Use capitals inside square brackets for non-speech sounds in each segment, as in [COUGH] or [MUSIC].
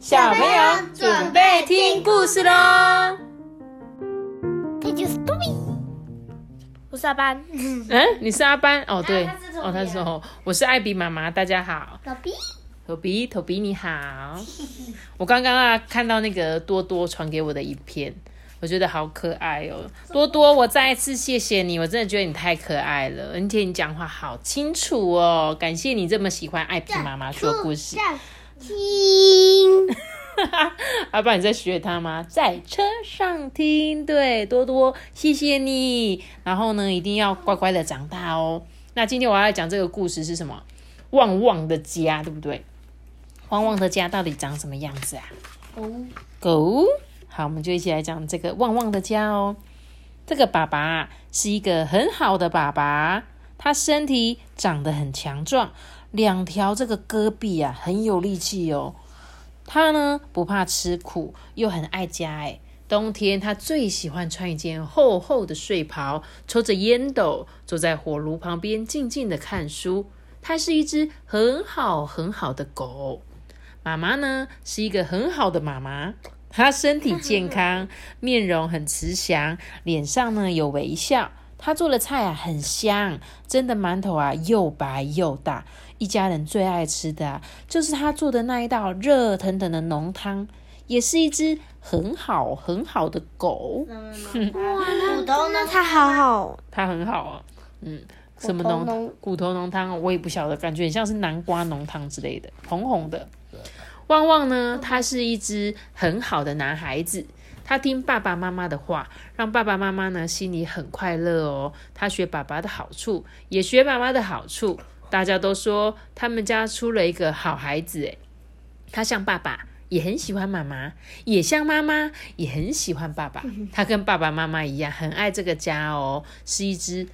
小朋友准备听故事喽。这就是杜比，我是阿班，[LAUGHS] 嗯，你是阿班哦，对，哦，他是哦，我是艾比妈妈，大家好，老比，头比头比你好。我刚刚啊看到那个多多传给我的影片，我觉得好可爱哦。多多，我再一次谢谢你，我真的觉得你太可爱了，而且你讲话好清楚哦。感谢你这么喜欢艾比妈妈说故事。听，阿 [LAUGHS] 爸，你在学他吗？在车上听，对，多多，谢谢你。然后呢，一定要乖乖的长大哦。那今天我要来讲这个故事是什么？旺旺的家，对不对？旺旺的家到底长什么样子啊？哦，狗，好，我们就一起来讲这个旺旺的家哦。这个爸爸啊是一个很好的爸爸，他身体长得很强壮，两条这个戈壁啊很有力气哦。他呢不怕吃苦，又很爱家哎。冬天他最喜欢穿一件厚厚的睡袍，抽着烟斗，坐在火炉旁边静静的看书。它是一只很好很好的狗。妈妈呢是一个很好的妈妈，她身体健康，[LAUGHS] 面容很慈祥，脸上呢有微笑。她做的菜啊很香，蒸的馒头啊又白又大。一家人最爱吃的啊，就是他做的那一道热腾腾的浓汤，也是一只很好很好的狗。哇，[LAUGHS] 骨头呢？它好好，它很好啊，嗯，什么浓骨头浓骨头浓汤，我也不晓得，感觉很像是南瓜浓汤之类的，红红的。旺旺呢，他是一只很好的男孩子，他听爸爸妈妈的话，让爸爸妈妈呢心里很快乐哦。他学爸爸的好处，也学妈妈的好处，大家都说他们家出了一个好孩子诶。他像爸爸，也很喜欢妈妈，也像妈妈，也很喜欢爸爸。[LAUGHS] 他跟爸爸妈妈一样，很爱这个家哦，是一只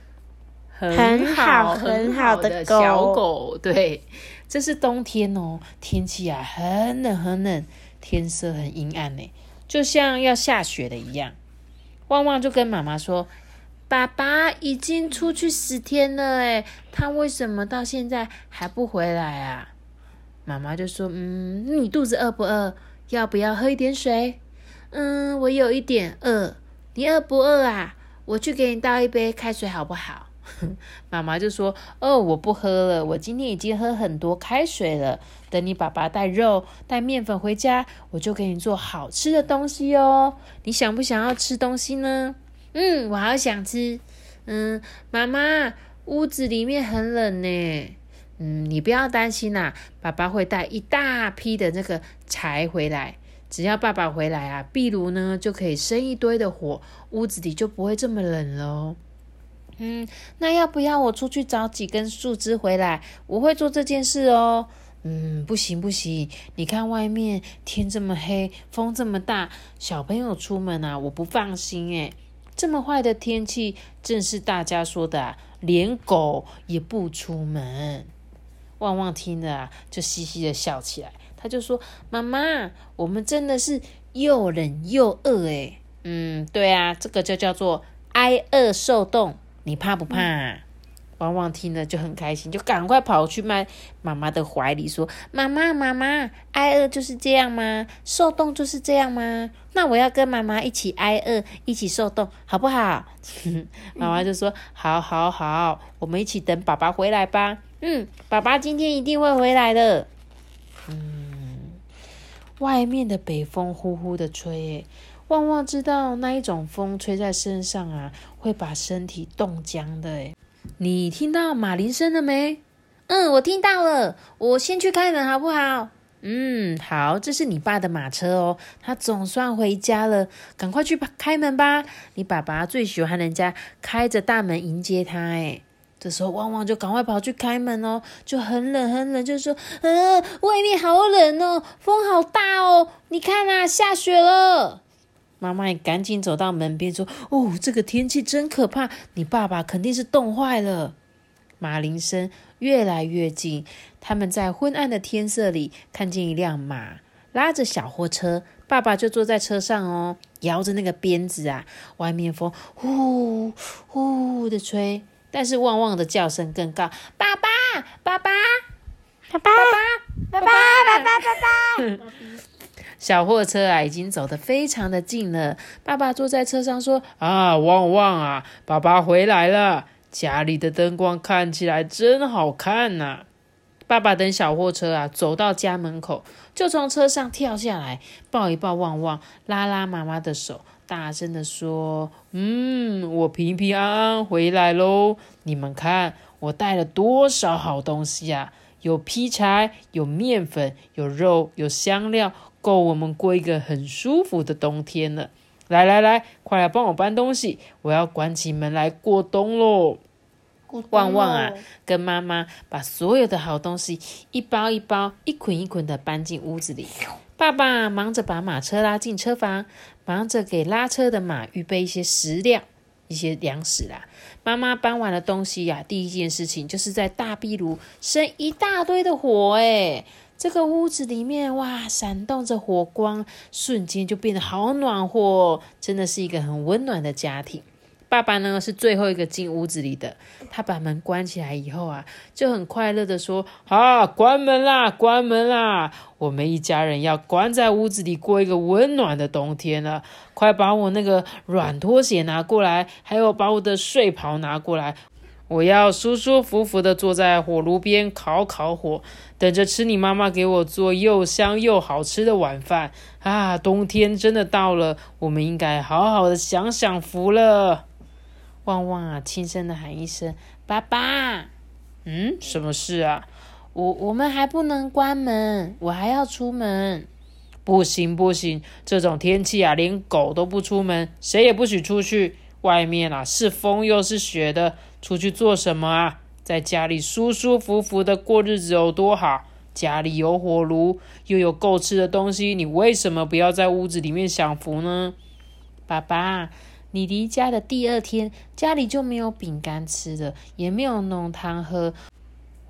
很很好很好的小狗。对，这是冬天哦，天气啊很冷很冷，天色很阴暗呢，就像要下雪的一样。旺旺就跟妈妈说：“爸爸已经出去十天了，诶，他为什么到现在还不回来啊？”妈妈就说：“嗯，你肚子饿不饿？要不要喝一点水？”“嗯，我有一点饿。你饿不饿啊？我去给你倒一杯开水好不好？” [LAUGHS] 妈妈就说：“哦，我不喝了，我今天已经喝很多开水了。等你爸爸带肉、带面粉回家，我就给你做好吃的东西哦。你想不想要吃东西呢？”“嗯，我好想吃。”“嗯，妈妈，屋子里面很冷呢。”嗯，你不要担心啦，爸爸会带一大批的那个柴回来。只要爸爸回来啊，壁炉呢就可以生一堆的火，屋子里就不会这么冷喽。嗯，那要不要我出去找几根树枝回来？我会做这件事哦。嗯，不行不行，你看外面天这么黑，风这么大，小朋友出门啊，我不放心诶。这么坏的天气，正是大家说的、啊，连狗也不出门。旺旺听了啊，就嘻嘻的笑起来。他就说：“妈妈，我们真的是又冷又饿诶。”嗯，对啊，这个就叫做挨饿受冻。你怕不怕？旺旺听了就很开心，就赶快跑去妈妈妈的怀里说：“妈妈，妈妈，挨饿就是这样吗？受冻就是这样吗？那我要跟妈妈一起挨饿，一起受冻，好不好？” [LAUGHS] 妈妈就说：“好，好，好，我们一起等爸爸回来吧。”嗯，爸爸今天一定会回来的。嗯，外面的北风呼呼的吹，旺旺知道那一种风吹在身上啊，会把身体冻僵的。诶，你听到马铃声了没？嗯，我听到了。我先去开门好不好？嗯，好，这是你爸的马车哦，他总算回家了，赶快去开门吧。你爸爸最喜欢人家开着大门迎接他，诶。这时候，旺旺就赶快跑去开门哦，就很冷很冷，就说：“呃，外面好冷哦，风好大哦，你看啊，下雪了。”妈妈也赶紧走到门边说：“哦，这个天气真可怕，你爸爸肯定是冻坏了。”马铃声越来越近，他们在昏暗的天色里看见一辆马拉着小货车，爸爸就坐在车上哦，摇着那个鞭子啊，外面风呼呼的吹。但是旺旺的叫声更高，爸爸，爸爸，爸爸，爸爸，爸爸，爸爸，爸爸。[LAUGHS] 小货车啊，已经走得非常的近了。爸爸坐在车上说：“啊，旺旺啊，爸爸回来了，家里的灯光看起来真好看呐。”爸爸等小货车啊走到家门口，就从车上跳下来，抱一抱旺旺，拉拉妈妈的手，大声的说：“嗯，我平平安安回来喽！你们看，我带了多少好东西啊！有劈柴，有面粉，有肉，有香料，够我们过一个很舒服的冬天了。来来来，快来帮我搬东西，我要关起门来过冬喽！”旺旺啊，跟妈妈把所有的好东西一包一包、一捆一捆的搬进屋子里。爸爸忙着把马车拉进车房，忙着给拉车的马预备一些食料、一些粮食啦。妈妈搬完了东西呀，第一件事情就是在大壁炉生一大堆的火。诶这个屋子里面哇，闪动着火光，瞬间就变得好暖和，真的是一个很温暖的家庭。爸爸呢是最后一个进屋子里的，他把门关起来以后啊，就很快乐的说：“啊，关门啦，关门啦！我们一家人要关在屋子里过一个温暖的冬天了。快把我那个软拖鞋拿过来，还有把我的睡袍拿过来，我要舒舒服服的坐在火炉边烤烤火，等着吃你妈妈给我做又香又好吃的晚饭啊！冬天真的到了，我们应该好好的享享福了。”旺旺啊，轻声的喊一声：“爸爸！”嗯，什么事啊？我我们还不能关门，我还要出门。不行不行，这种天气啊，连狗都不出门，谁也不许出去。外面啊是风又是雪的，出去做什么啊？在家里舒舒服服的过日子有多好？家里有火炉，又有够吃的东西，你为什么不要在屋子里面享福呢？爸爸。你离家的第二天，家里就没有饼干吃了，也没有浓汤喝，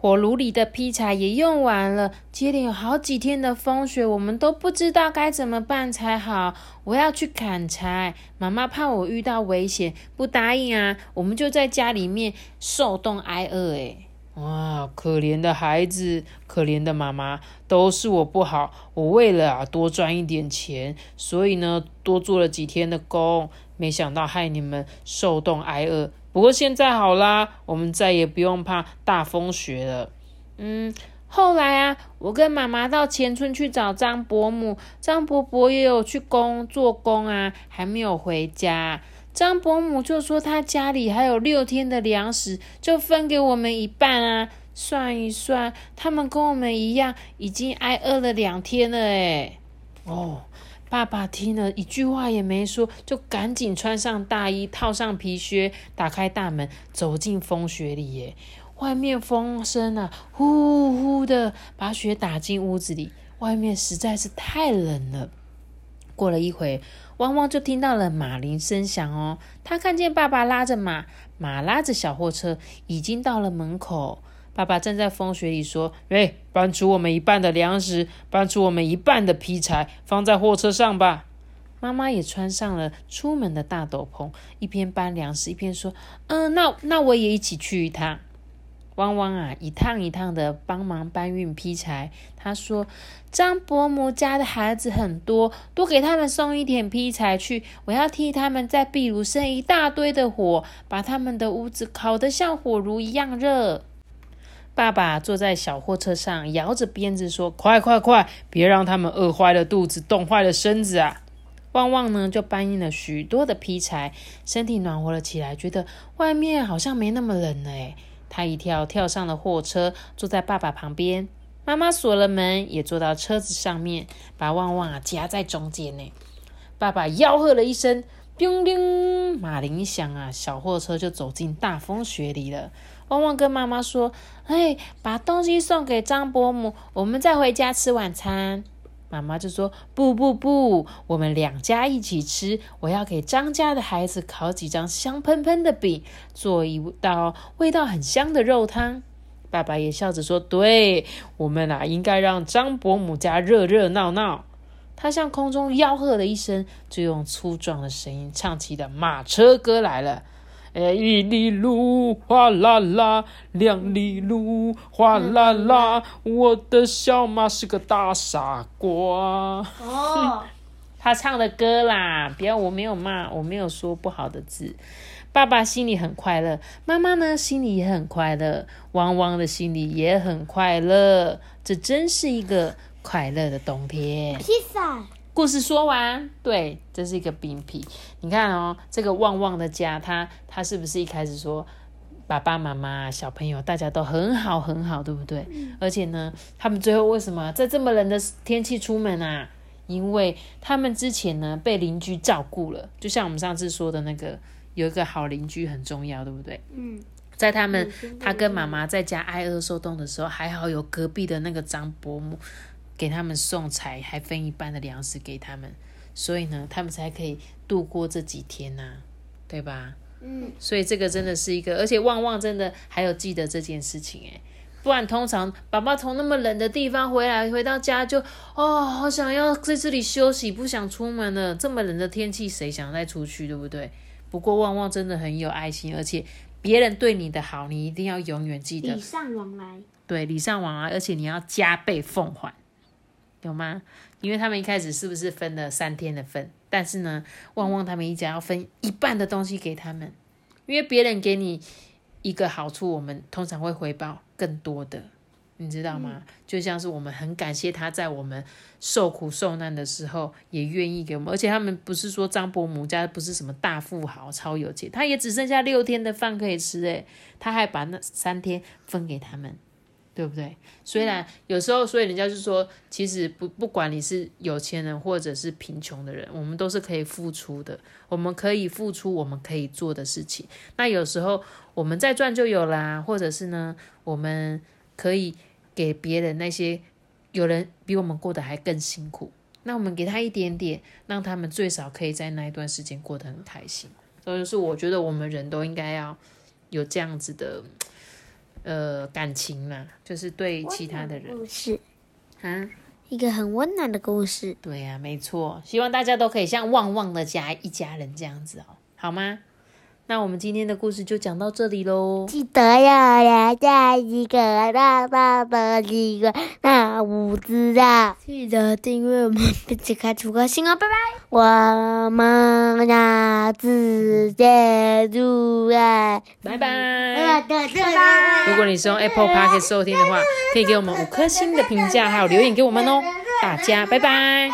火炉里的劈柴也用完了。接连有好几天的风雪，我们都不知道该怎么办才好。我要去砍柴，妈妈怕我遇到危险，不答应啊。我们就在家里面受冻挨饿。诶哇，可怜的孩子，可怜的妈妈，都是我不好。我为了啊多赚一点钱，所以呢多做了几天的工。没想到害你们受冻挨饿，不过现在好啦，我们再也不用怕大风雪了。嗯，后来啊，我跟妈妈到前村去找张伯母，张伯伯也有去工做工啊，还没有回家。张伯母就说他家里还有六天的粮食，就分给我们一半啊。算一算，他们跟我们一样，已经挨饿了两天了诶哦。爸爸听了一句话也没说，就赶紧穿上大衣，套上皮靴，打开大门，走进风雪里。耶，外面风声啊，呼呼的把雪打进屋子里，外面实在是太冷了。过了一会，汪汪就听到了马铃声响哦，他看见爸爸拉着马，马拉着小货车，已经到了门口。爸爸站在风雪里说：“喂，搬出我们一半的粮食，搬出我们一半的劈柴，放在货车上吧。”妈妈也穿上了出门的大斗篷，一边搬粮食一边说：“嗯，那那我也一起去一趟。”汪汪啊，一趟一趟的帮忙搬运劈柴。他说：“张伯母家的孩子很多，多给他们送一点劈柴去。我要替他们在壁炉生一大堆的火，把他们的屋子烤得像火炉一样热。”爸爸坐在小货车上，摇着鞭子说：“快快快，别让他们饿坏了肚子，冻坏了身子啊！”旺旺呢，就搬运了许多的劈柴，身体暖和了起来，觉得外面好像没那么冷了。他一跳跳上了货车，坐在爸爸旁边。妈妈锁了门，也坐到车子上面，把旺旺啊夹在中间呢。爸爸吆喝了一声：“叮叮！”马铃响啊，小货车就走进大风雪里了。旺旺跟妈妈说：“哎，把东西送给张伯母，我们再回家吃晚餐。”妈妈就说：“不不不，我们两家一起吃。我要给张家的孩子烤几张香喷喷的饼，做一道味道很香的肉汤。”爸爸也笑着说：“对，我们啊，应该让张伯母家热热闹闹。”他向空中吆喝了一声，就用粗壮的声音唱起了马车歌来了。哎，一里路哗啦啦，两里路哗啦啦，我的小马是个大傻瓜。哦，[LAUGHS] 他唱的歌啦，不要，我没有骂，我没有说不好的字。爸爸心里很快乐，妈妈呢心里也很快乐，汪汪的心里也很快乐。这真是一个快乐的冬天。披萨。故事说完，对，这是一个冰皮。你看哦，这个旺旺的家，他他是不是一开始说爸爸妈妈、小朋友大家都很好很好，对不对？而且呢，他们最后为什么在这么冷的天气出门啊？因为他们之前呢被邻居照顾了，就像我们上次说的那个。有一个好邻居很重要，对不对？嗯，在他们他跟妈妈在家挨饿受冻的时候，还好有隔壁的那个张伯母给他们送财，还分一半的粮食给他们，所以呢，他们才可以度过这几天呐，对吧？嗯，所以这个真的是一个，而且旺旺真的还有记得这件事情诶，不然通常爸爸从那么冷的地方回来，回到家就哦，好想要在这里休息，不想出门了。这么冷的天气，谁想再出去，对不对？不过旺旺真的很有爱心，而且别人对你的好，你一定要永远记得。礼尚往来。对，礼尚往来，而且你要加倍奉还，有吗？因为他们一开始是不是分了三天的份？但是呢，旺旺他们一家要分一半的东西给他们，因为别人给你一个好处，我们通常会回报更多的。你知道吗？就像是我们很感谢他在我们受苦受难的时候，也愿意给我们。而且他们不是说张伯母家不是什么大富豪、超有钱，他也只剩下六天的饭可以吃，诶，他还把那三天分给他们，对不对？虽然有时候，所以人家就说，其实不不管你是有钱人或者是贫穷的人，我们都是可以付出的。我们可以付出我们可以做的事情。那有时候我们再赚就有啦，或者是呢，我们。可以给别人那些有人比我们过得还更辛苦，那我们给他一点点，让他们最少可以在那一段时间过得很开心。所以就是我觉得我们人都应该要有这样子的呃感情嘛，就是对其他的人。故事啊，一个很温暖的故事。对呀，没错。希望大家都可以像旺旺的家一家人这样子哦，好吗？那我们今天的故事就讲到这里喽。记得要留下一个大大的一个大拇指啊！记得订阅我们，并且开出个心哦，拜拜。我们下次见，祝爱，拜拜。如果你是用 Apple Park 收听的话，可以给我们五颗星的评价，还有留言给我们哦。大家拜拜。